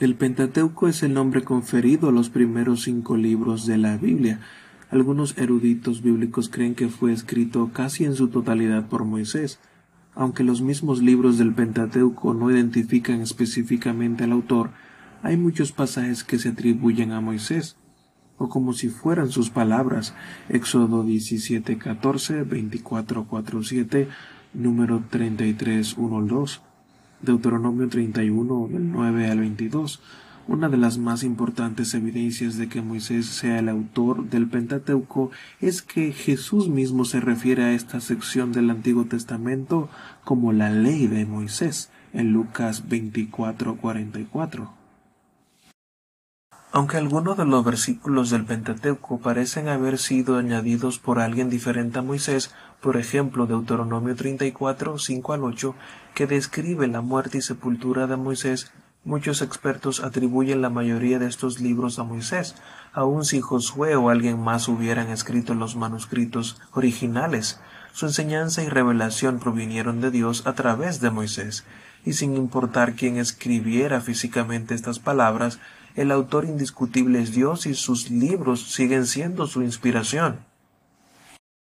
El Pentateuco es el nombre conferido a los primeros cinco libros de la Biblia. Algunos eruditos bíblicos creen que fue escrito casi en su totalidad por Moisés. Aunque los mismos libros del Pentateuco no identifican específicamente al autor, hay muchos pasajes que se atribuyen a Moisés, o como si fueran sus palabras, Éxodo 17, 14, 24, 4, 7, número 33, 1 2. Deuteronomio 31 del 9 al 22, una de las más importantes evidencias de que Moisés sea el autor del Pentateuco es que Jesús mismo se refiere a esta sección del Antiguo Testamento como la ley de Moisés en Lucas 24:44. Aunque algunos de los versículos del Pentateuco parecen haber sido añadidos por alguien diferente a Moisés, por ejemplo Deuteronomio 34, 5 al 8, que describe la muerte y sepultura de Moisés, muchos expertos atribuyen la mayoría de estos libros a Moisés, aun si Josué o alguien más hubieran escrito los manuscritos originales. Su enseñanza y revelación provinieron de Dios a través de Moisés, y sin importar quién escribiera físicamente estas palabras, el autor indiscutible es Dios y sus libros siguen siendo su inspiración.